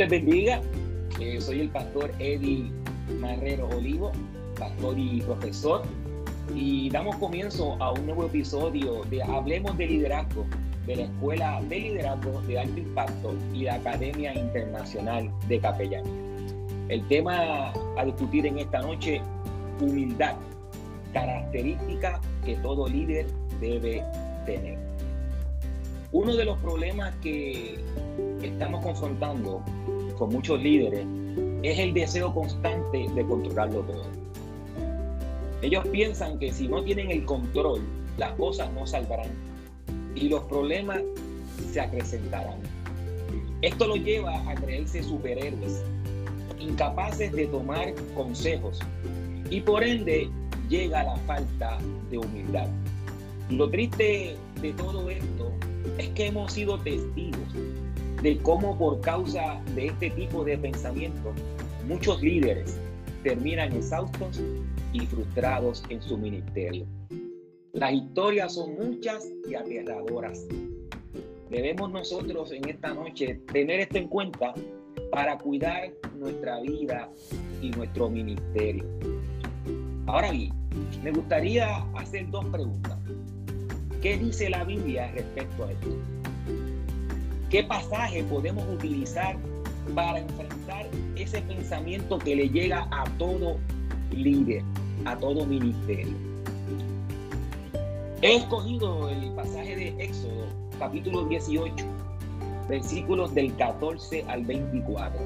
Les bendiga. Eh, soy el pastor Eddie Marrero Olivo, pastor y profesor. Y damos comienzo a un nuevo episodio de Hablemos de Liderazgo de la Escuela de Liderazgo de Alto Impacto y la Academia Internacional de Capellanía. El tema a discutir en esta noche, humildad, característica que todo líder debe tener. Uno de los problemas que estamos confrontando con muchos líderes es el deseo constante de controlarlo todo. Ellos piensan que si no tienen el control, las cosas no salvarán y los problemas se acrecentarán. Esto lo lleva a creerse superhéroes, incapaces de tomar consejos y por ende llega la falta de humildad. Lo triste de todo esto es que hemos sido testigos de cómo por causa de este tipo de pensamiento muchos líderes terminan exhaustos y frustrados en su ministerio. Las historias son muchas y aterradoras. Debemos nosotros en esta noche tener esto en cuenta para cuidar nuestra vida y nuestro ministerio. Ahora bien, me gustaría hacer dos preguntas. ¿Qué dice la Biblia respecto a esto? ¿Qué pasaje podemos utilizar para enfrentar ese pensamiento que le llega a todo líder, a todo ministerio? He escogido el pasaje de Éxodo, capítulo 18, versículos del 14 al 24.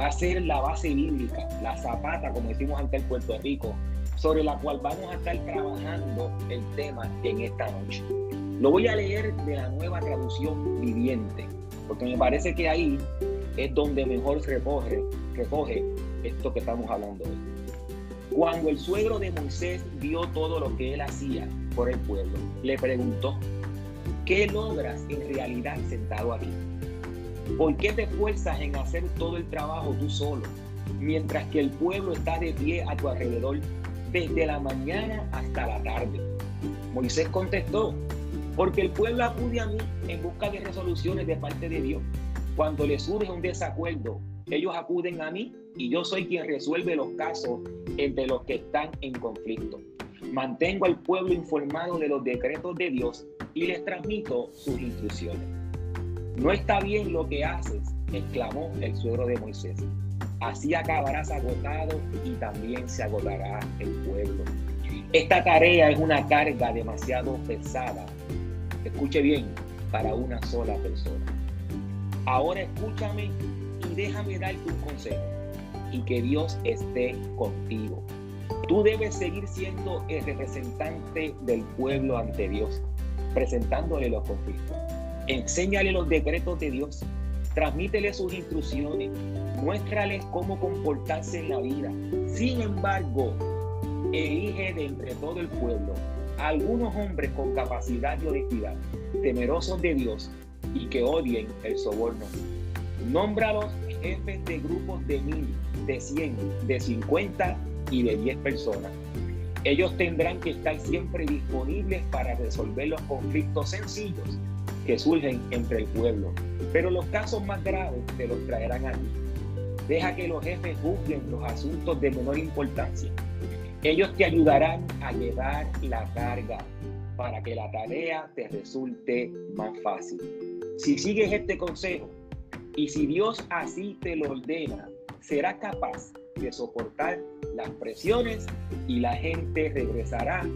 Va a ser la base bíblica, la zapata, como decimos ante el Puerto Rico, sobre la cual vamos a estar trabajando el tema en esta noche. Lo voy a leer de la nueva traducción viviente, porque me parece que ahí es donde mejor recoge, recoge esto que estamos hablando hoy. Cuando el suegro de Moisés vio todo lo que él hacía por el pueblo, le preguntó, ¿qué logras en realidad sentado aquí? ¿Por qué te esfuerzas en hacer todo el trabajo tú solo, mientras que el pueblo está de pie a tu alrededor desde la mañana hasta la tarde. Moisés contestó, porque el pueblo acude a mí en busca de resoluciones de parte de Dios. Cuando les surge un desacuerdo, ellos acuden a mí y yo soy quien resuelve los casos entre los que están en conflicto. Mantengo al pueblo informado de los decretos de Dios y les transmito sus instrucciones. No está bien lo que haces, exclamó el suegro de Moisés. Así acabarás agotado y también se agotará el pueblo. Esta tarea es una carga demasiado pesada. Escuche bien, para una sola persona. Ahora escúchame y déjame darte un consejo y que Dios esté contigo. Tú debes seguir siendo el representante del pueblo ante Dios, presentándole los conflictos. Enséñale los decretos de Dios transmítele sus instrucciones, muéstrales cómo comportarse en la vida. Sin embargo, elige de entre todo el pueblo algunos hombres con capacidad y honestidad, temerosos de Dios y que odien el soborno. Nómbralos jefes de grupos de mil, de cien, de cincuenta y de diez personas. Ellos tendrán que estar siempre disponibles para resolver los conflictos sencillos que surgen entre el pueblo. Pero los casos más graves te los traerán a ti. Deja que los jefes juzguen los asuntos de menor importancia. Ellos te ayudarán a llevar la carga para que la tarea te resulte más fácil. Si sigues este consejo y si Dios así te lo ordena, serás capaz de soportar las presiones y la gente regresará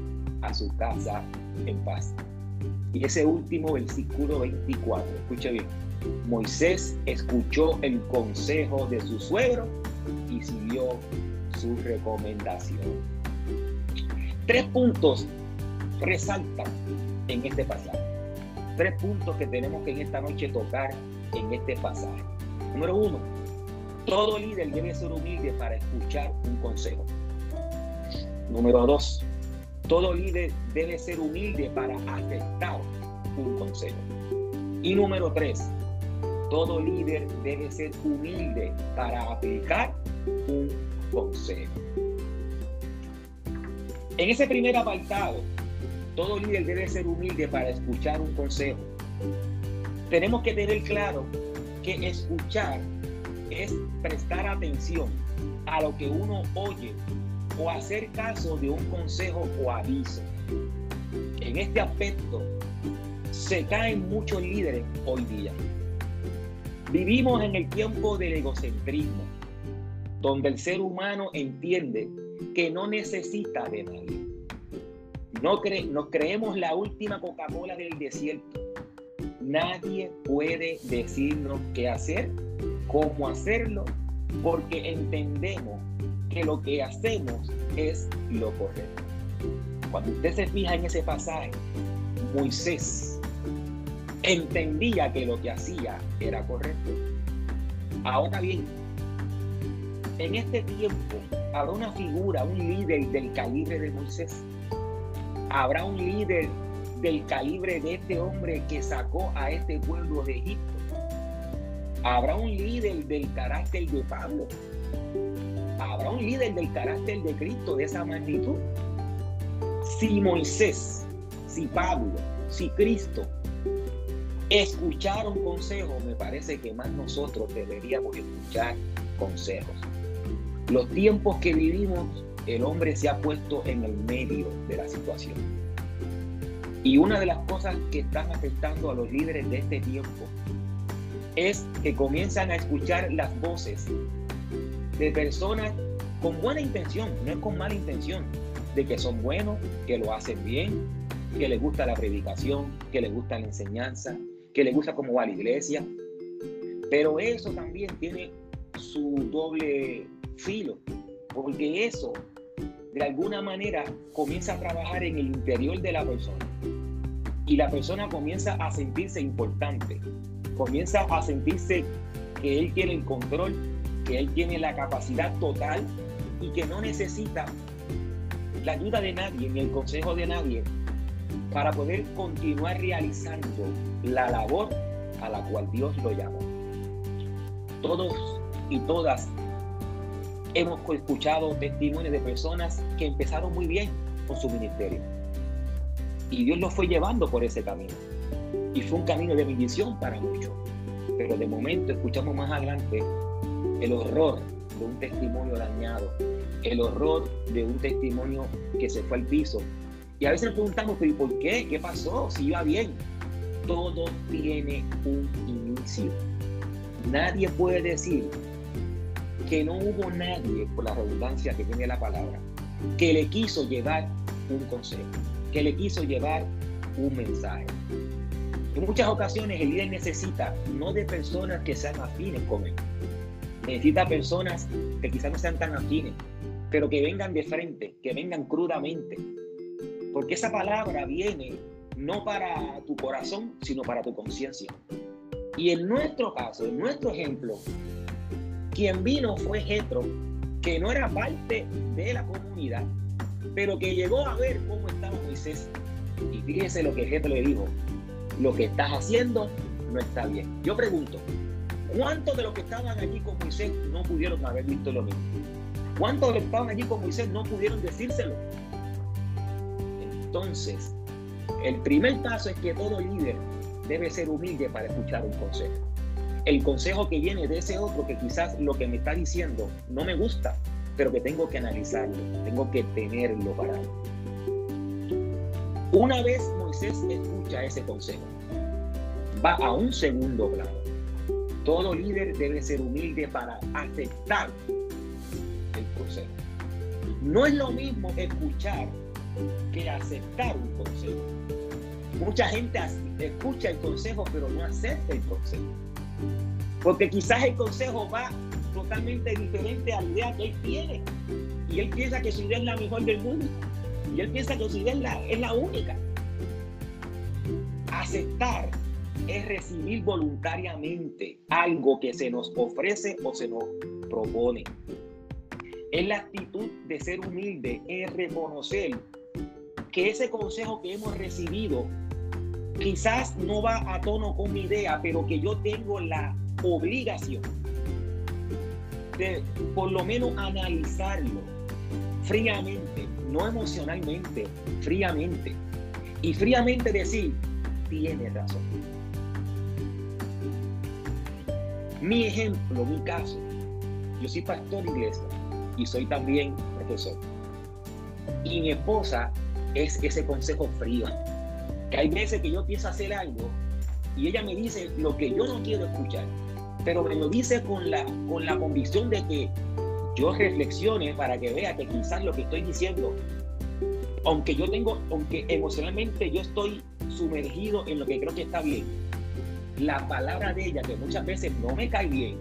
a su casa en paz. Y ese último versículo 24, escuche bien. Moisés escuchó el consejo de su suegro y siguió su recomendación. Tres puntos resaltan en este pasaje. Tres puntos que tenemos que en esta noche tocar en este pasaje. Número uno, todo líder debe ser humilde para escuchar un consejo. Número dos, todo líder debe ser humilde para aceptar un consejo. Y número tres, todo líder debe ser humilde para aplicar un consejo. En ese primer apartado, todo líder debe ser humilde para escuchar un consejo. Tenemos que tener claro que escuchar es prestar atención a lo que uno oye o hacer caso de un consejo o aviso. En este aspecto se caen muchos líderes hoy día. Vivimos en el tiempo del egocentrismo, donde el ser humano entiende que no necesita de nadie. No creemos la última Coca-Cola del desierto. Nadie puede decirnos qué hacer cómo hacerlo, porque entendemos que lo que hacemos es lo correcto. Cuando usted se fija en ese pasaje, Moisés entendía que lo que hacía era correcto. Ahora bien, en este tiempo habrá una figura, un líder del calibre de Moisés. Habrá un líder del calibre de este hombre que sacó a este pueblo de Egipto Habrá un líder del carácter de Pablo. Habrá un líder del carácter de Cristo de esa magnitud. Si Moisés, si Pablo, si Cristo escucharon consejos, me parece que más nosotros deberíamos escuchar consejos. Los tiempos que vivimos, el hombre se ha puesto en el medio de la situación. Y una de las cosas que están afectando a los líderes de este tiempo es que comienzan a escuchar las voces de personas con buena intención, no es con mala intención, de que son buenos, que lo hacen bien, que les gusta la predicación, que les gusta la enseñanza, que les gusta cómo va la iglesia. Pero eso también tiene su doble filo, porque eso de alguna manera comienza a trabajar en el interior de la persona y la persona comienza a sentirse importante, comienza a sentirse que él tiene el control, que él tiene la capacidad total y que no necesita la ayuda de nadie ni el consejo de nadie para poder continuar realizando la labor a la cual Dios lo llamó. Todos y todas hemos escuchado testimonios de personas que empezaron muy bien con su ministerio y Dios los fue llevando por ese camino y fue un camino de bendición para muchos. Pero de momento escuchamos más adelante el horror de un testimonio dañado, el horror de un testimonio que se fue al piso. Y a veces preguntamos, ¿pero por qué? ¿Qué pasó? Si iba bien. Todo tiene un inicio. Nadie puede decir que no hubo nadie, por la redundancia que tiene la palabra, que le quiso llevar un consejo, que le quiso llevar un mensaje. En muchas ocasiones el líder necesita no de personas que sean afines con él, necesita personas que quizás no sean tan afines, pero que vengan de frente, que vengan crudamente, porque esa palabra viene no para tu corazón, sino para tu conciencia. Y en nuestro caso, en nuestro ejemplo, quien vino fue Jetro, que no era parte de la comunidad, pero que llegó a ver cómo estaba Moisés. Y fíjese lo que Jetro le dijo, lo que estás haciendo no está bien. Yo pregunto, ¿cuántos de los que estaban allí con Moisés no pudieron haber visto lo mismo? ¿Cuántos de los que estaban allí con Moisés no pudieron decírselo? Entonces, el primer paso es que todo líder debe ser humilde para escuchar un consejo. El consejo que viene de ese otro que quizás lo que me está diciendo no me gusta, pero que tengo que analizarlo, tengo que tenerlo para Una vez Moisés escucha ese consejo, va a un segundo plano. Todo líder debe ser humilde para aceptar el consejo. No es lo mismo escuchar que aceptar un consejo. Mucha gente escucha el consejo pero no acepta el consejo. Porque quizás el consejo va totalmente diferente a la idea que él tiene. Y él piensa que su idea es la mejor del mundo. Y él piensa que su idea es la, es la única. Aceptar es recibir voluntariamente algo que se nos ofrece o se nos propone. Es la actitud de ser humilde, es reconocer que ese consejo que hemos recibido quizás no va a tono con mi idea, pero que yo tengo la obligación de por lo menos analizarlo fríamente, no emocionalmente, fríamente. Y fríamente decir, tiene razón. Mi ejemplo, mi caso, yo soy pastor de iglesia y soy también profesor. Y mi esposa es ese consejo frío. Que hay veces que yo pienso hacer algo y ella me dice lo que yo no quiero escuchar, pero me lo dice con la, con la convicción de que yo reflexione para que vea que quizás lo que estoy diciendo, aunque yo tengo, aunque emocionalmente yo estoy sumergido en lo que creo que está bien, la palabra de ella, que muchas veces no me cae bien,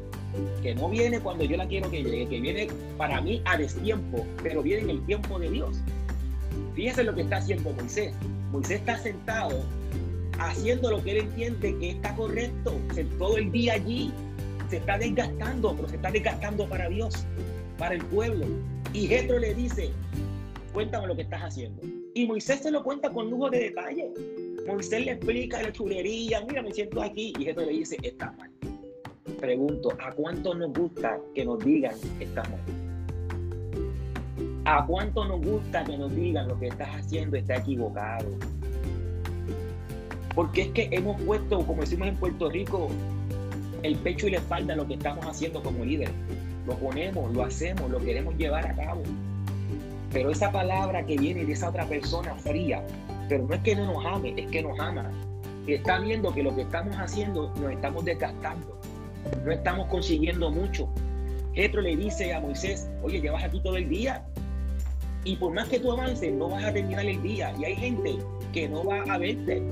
que no viene cuando yo la quiero que llegue, que viene para mí a destiempo, pero viene en el tiempo de Dios. Fíjense lo que está haciendo Moisés. Moisés está sentado haciendo lo que él entiende que está correcto, todo el día allí. Se está desgastando, pero se está desgastando para Dios, para el pueblo. Y Jetro le dice, cuéntame lo que estás haciendo. Y Moisés se lo cuenta con lujo de detalle. Moisés le explica la chulería, mira, me siento aquí. Y Jetro le dice, está mal. Pregunto, ¿a cuánto nos gusta que nos digan que está mal? ¿A cuánto nos gusta que nos digan lo que estás haciendo está equivocado? Porque es que hemos puesto, como decimos en Puerto Rico, el pecho y la espalda a lo que estamos haciendo como líderes. Lo ponemos, lo hacemos, lo queremos llevar a cabo. Pero esa palabra que viene de esa otra persona fría, pero no es que no nos ame, es que nos ama. Y está viendo que lo que estamos haciendo nos estamos desgastando. No estamos consiguiendo mucho. Jetro le dice a Moisés, oye, llevas aquí todo el día, y por más que tú avances, no vas a terminar el día. Y hay gente que no va a verte.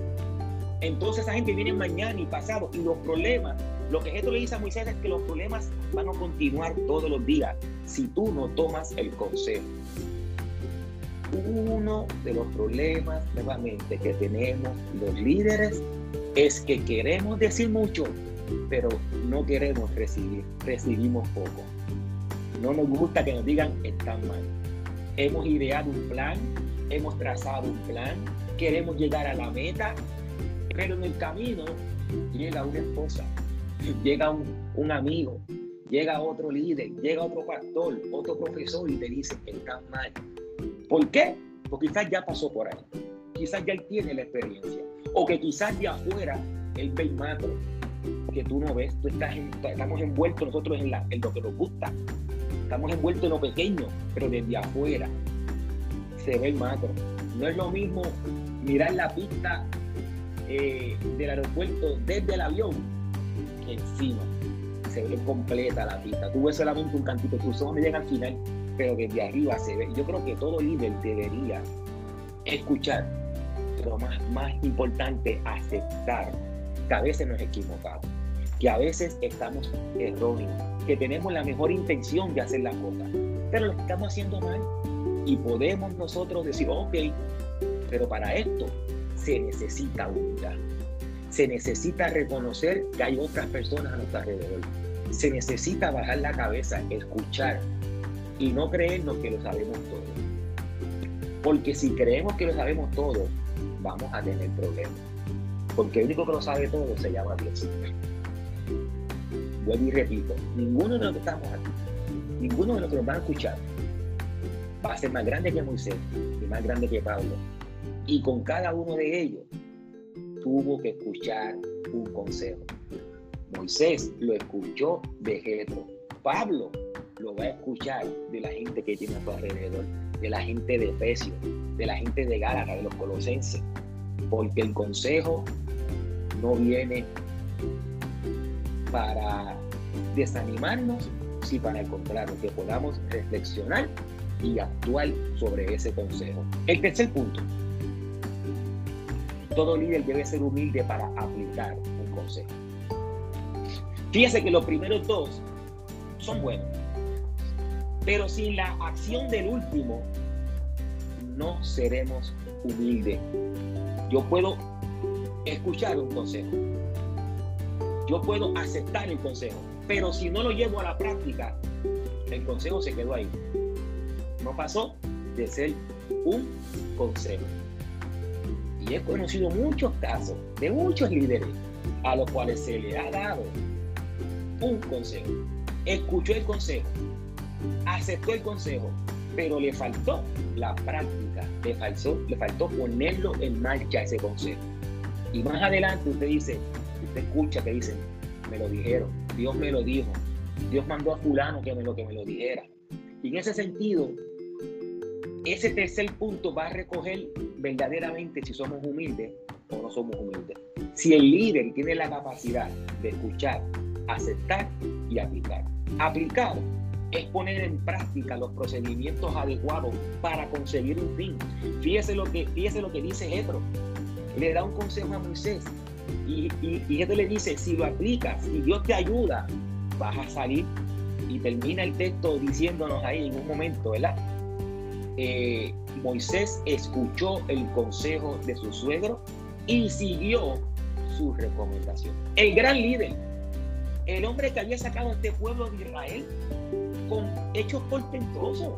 Entonces esa gente viene mañana y pasado. Y los problemas, lo que esto le dice a Moisés es que los problemas van a continuar todos los días si tú no tomas el consejo. Uno de los problemas, nuevamente, que tenemos los líderes es que queremos decir mucho, pero no queremos recibir. Recibimos poco. No nos gusta que nos digan están mal hemos ideado un plan, hemos trazado un plan, queremos llegar a la meta, pero en el camino llega una esposa, llega un, amigo, llega otro líder, llega otro pastor, otro profesor y te dice que estás mal. ¿Por qué? Porque quizás ya pasó por ahí, quizás ya él tiene la experiencia, o que quizás de afuera él ve macro que tú no ves, tú estás estamos envueltos nosotros en, en lo que nos gusta, Estamos envueltos en lo pequeño, pero desde afuera se ve el macro. No es lo mismo mirar la pista eh, del aeropuerto desde el avión que encima. Se ve completa la pista. Tú ves solamente un cantito, tú solo llega al final, pero desde arriba se ve. Yo creo que todo líder debería escuchar, pero más, importante, aceptar que a veces nos equivocamos, que a veces estamos erróneos que tenemos la mejor intención de hacer las cosas, pero lo estamos haciendo mal. Y podemos nosotros decir, ok, pero para esto se necesita unidad. Se necesita reconocer que hay otras personas a nuestro alrededor. Se necesita bajar la cabeza, escuchar y no creernos que lo sabemos todo. Porque si creemos que lo sabemos todo, vamos a tener problemas. Porque el único que lo sabe todo se llama Dios vuelvo y repito, ninguno de los que estamos aquí, ninguno de los que nos van a escuchar, va a ser más grande que Moisés y más grande que Pablo. Y con cada uno de ellos tuvo que escuchar un consejo. Moisés lo escuchó de Jetro. Pablo lo va a escuchar de la gente que tiene a su alrededor, de la gente de Efesios, de la gente de Gálatas, de los colosenses, porque el consejo no viene para desanimarnos, sino para el contrario, que podamos reflexionar y actuar sobre ese consejo. El tercer punto, todo líder debe ser humilde para aplicar un consejo. Fíjese que los primeros dos son buenos, pero sin la acción del último no seremos humildes. Yo puedo escuchar un consejo, yo puedo aceptar el consejo, pero si no lo llevo a la práctica, el consejo se quedó ahí. No pasó de ser un consejo. Y he conocido muchos casos de muchos líderes a los cuales se le ha dado un consejo. Escuchó el consejo, aceptó el consejo, pero le faltó la práctica, le faltó, le faltó ponerlo en marcha ese consejo. Y más adelante usted dice, usted escucha que dicen, me lo dijeron, Dios me lo dijo, Dios mandó a fulano que me lo, que me lo dijera. Y en ese sentido, ese tercer punto va a recoger verdaderamente si somos humildes o no somos humildes. Si el líder tiene la capacidad de escuchar, aceptar y aplicar. Aplicar es poner en práctica los procedimientos adecuados para conseguir un fin. Fíjese lo que, fíjese lo que dice Jetro. Le da un consejo a Moisés y, y, y le dice, si lo aplicas, si Dios te ayuda, vas a salir. Y termina el texto diciéndonos ahí en un momento, ¿verdad? Eh, Moisés escuchó el consejo de su suegro y siguió su recomendación. El gran líder, el hombre que había sacado a este pueblo de Israel con hechos portentosos,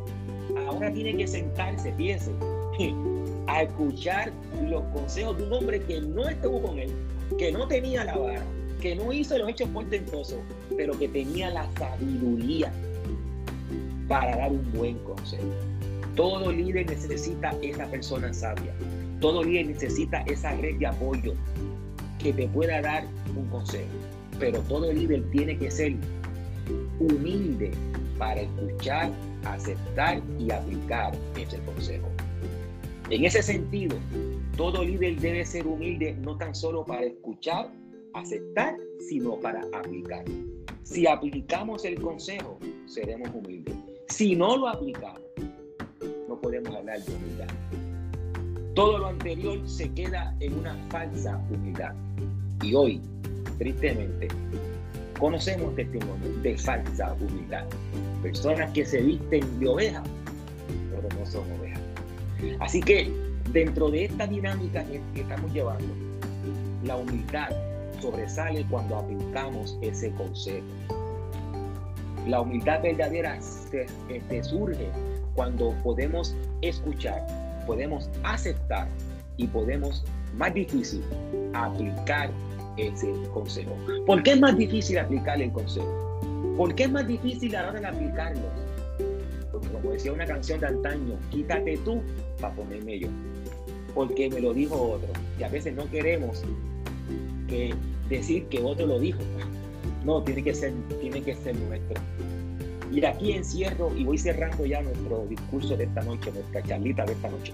ahora tiene que sentarse, fíjese, a escuchar los consejos de un hombre que no estuvo con él, que no tenía la vara, que no hizo los hechos portentosos, pero que tenía la sabiduría para dar un buen consejo. Todo líder necesita esa persona sabia. Todo líder necesita esa red de apoyo que te pueda dar un consejo. Pero todo líder tiene que ser humilde para escuchar, aceptar y aplicar ese consejo. En ese sentido, todo líder debe ser humilde no tan solo para escuchar, aceptar, sino para aplicar. Si aplicamos el consejo, seremos humildes. Si no lo aplicamos, no podemos hablar de humildad. Todo lo anterior se queda en una falsa humildad. Y hoy, tristemente, conocemos testimonios de falsa humildad. Personas que se visten de oveja, pero no son ovejas. Así que dentro de esta dinámica que estamos llevando, la humildad sobresale cuando aplicamos ese consejo. La humildad verdadera este, surge cuando podemos escuchar, podemos aceptar y podemos, más difícil, aplicar ese consejo. ¿Por qué es más difícil aplicar el consejo? ¿Por qué es más difícil a la hora de aplicarlo? Como decía una canción de antaño, quítate tú para ponerme yo. Porque me lo dijo otro. Y a veces no queremos que decir que otro lo dijo. No, tiene que ser, tiene que ser nuestro. Y aquí encierro y voy cerrando ya nuestro discurso de esta noche, nuestra charlita de esta noche.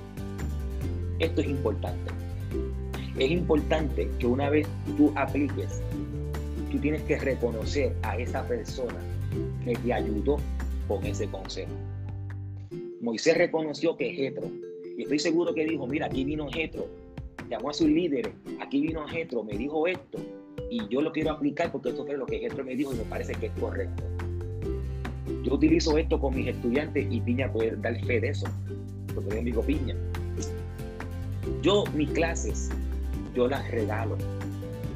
Esto es importante. Es importante que una vez tú apliques, tú tienes que reconocer a esa persona que te ayudó con ese consejo. Moisés reconoció que Jetro, y estoy seguro que dijo, mira, aquí vino Jetro, llamó a sus líderes, aquí vino Jetro, me dijo esto, y yo lo quiero aplicar porque esto fue lo que Jetro me dijo y me parece que es correcto. Yo utilizo esto con mis estudiantes y Piña puede dar fe de eso, porque yo digo Piña. Yo mis clases, yo las regalo,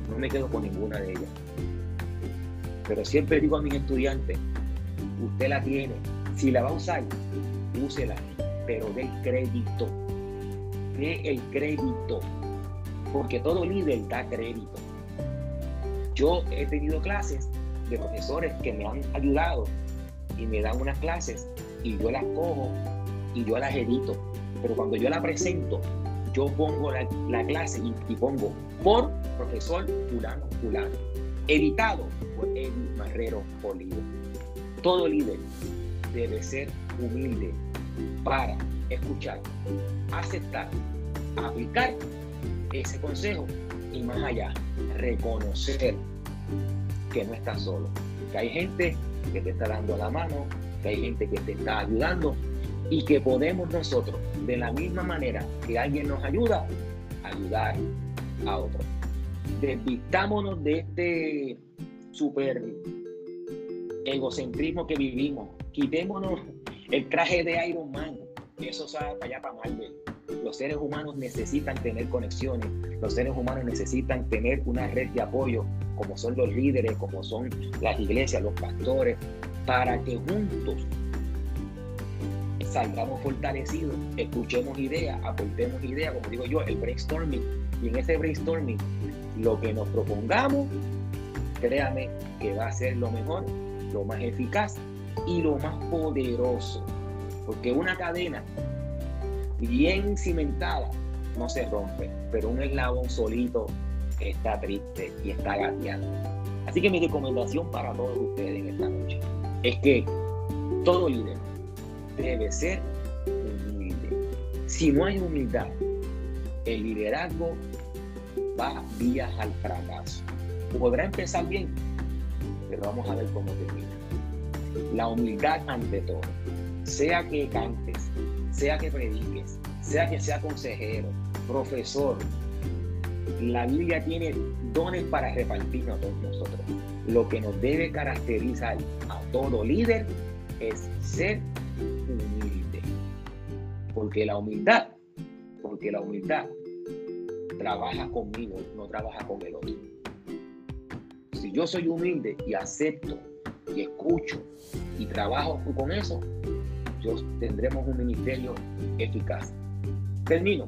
no me quedo con ninguna de ellas. Pero siempre digo a mis estudiantes, usted la tiene, si la va a usar, úsela, pero dé el crédito, dé el crédito, porque todo líder da crédito. Yo he tenido clases de profesores que me han ayudado y me dan unas clases y yo las cojo y yo las edito. Pero cuando yo la presento, yo pongo la, clase y, pongo por profesor fulano fulano. Editado por Eddie Marrero Olivo. Todo líder debe ser humilde para escuchar, aceptar, aplicar ese consejo y más allá, reconocer que no estás solo, que hay gente que te está dando la mano, que hay gente que te está ayudando y que podemos nosotros, de la misma manera que alguien nos ayuda, ayudar a otro. Desvistámonos de este super egocentrismo que vivimos. Quitémonos el traje de Iron Man. Eso sabe para allá para Marvel. Los seres humanos necesitan tener conexiones, los seres humanos necesitan tener una red de apoyo, como son los líderes, como son las iglesias, los pastores, para que juntos salgamos fortalecidos, escuchemos ideas, aportemos ideas, como digo yo, el brainstorming. Y en ese brainstorming, lo que nos propongamos, créame que va a ser lo mejor, lo más eficaz y lo más poderoso. Porque una cadena bien cimentada no se rompe, pero un eslabón solito está triste y está gateando. Así que mi recomendación para todos ustedes en esta noche es que todo líder debe ser humilde. Si no hay humildad, el liderazgo va vías al fracaso. Podrá empezar bien, pero vamos a ver cómo termina. La humildad ante todo. Sea que cantes, sea que prediques, sea que sea consejero, profesor. La Biblia tiene dones para repartirnos a todos nosotros. Lo que nos debe caracterizar a todo líder es ser. Porque la humildad, porque la humildad trabaja conmigo, no trabaja con el otro. Si yo soy humilde y acepto y escucho y trabajo con eso, yo tendremos un ministerio eficaz. Termino.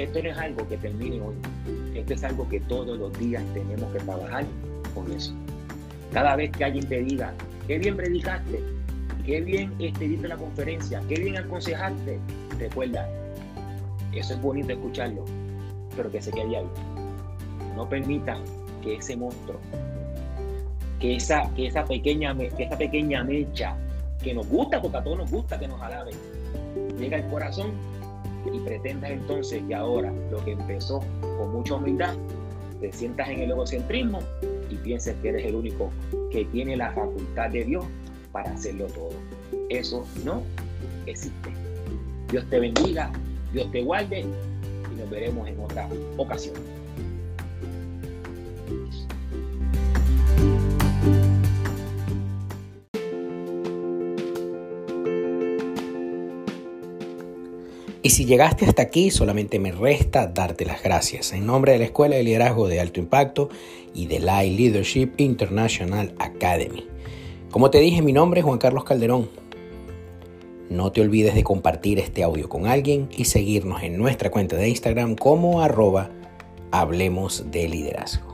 Esto no es algo que termine hoy. Esto es algo que todos los días tenemos que trabajar con eso. Cada vez que alguien te diga, qué bien predicaste, qué bien este, diste la conferencia, qué bien aconsejaste, recuerda, eso es bonito escucharlo, pero que se quede ahí. No permita que ese monstruo, que esa, que esa, pequeña, que esa pequeña mecha que nos gusta, porque a todos nos gusta que nos alaben, llega al corazón y pretendas entonces que ahora lo que empezó con mucha humildad, te sientas en el egocentrismo y pienses que eres el único que tiene la facultad de Dios para hacerlo todo. Eso no existe. Dios te bendiga, Dios te guarde y nos veremos en otra ocasión. Y si llegaste hasta aquí, solamente me resta darte las gracias en nombre de la Escuela de Liderazgo de Alto Impacto y de la Leadership International Academy. Como te dije, mi nombre es Juan Carlos Calderón. No te olvides de compartir este audio con alguien y seguirnos en nuestra cuenta de Instagram como arroba Hablemos de Liderazgo.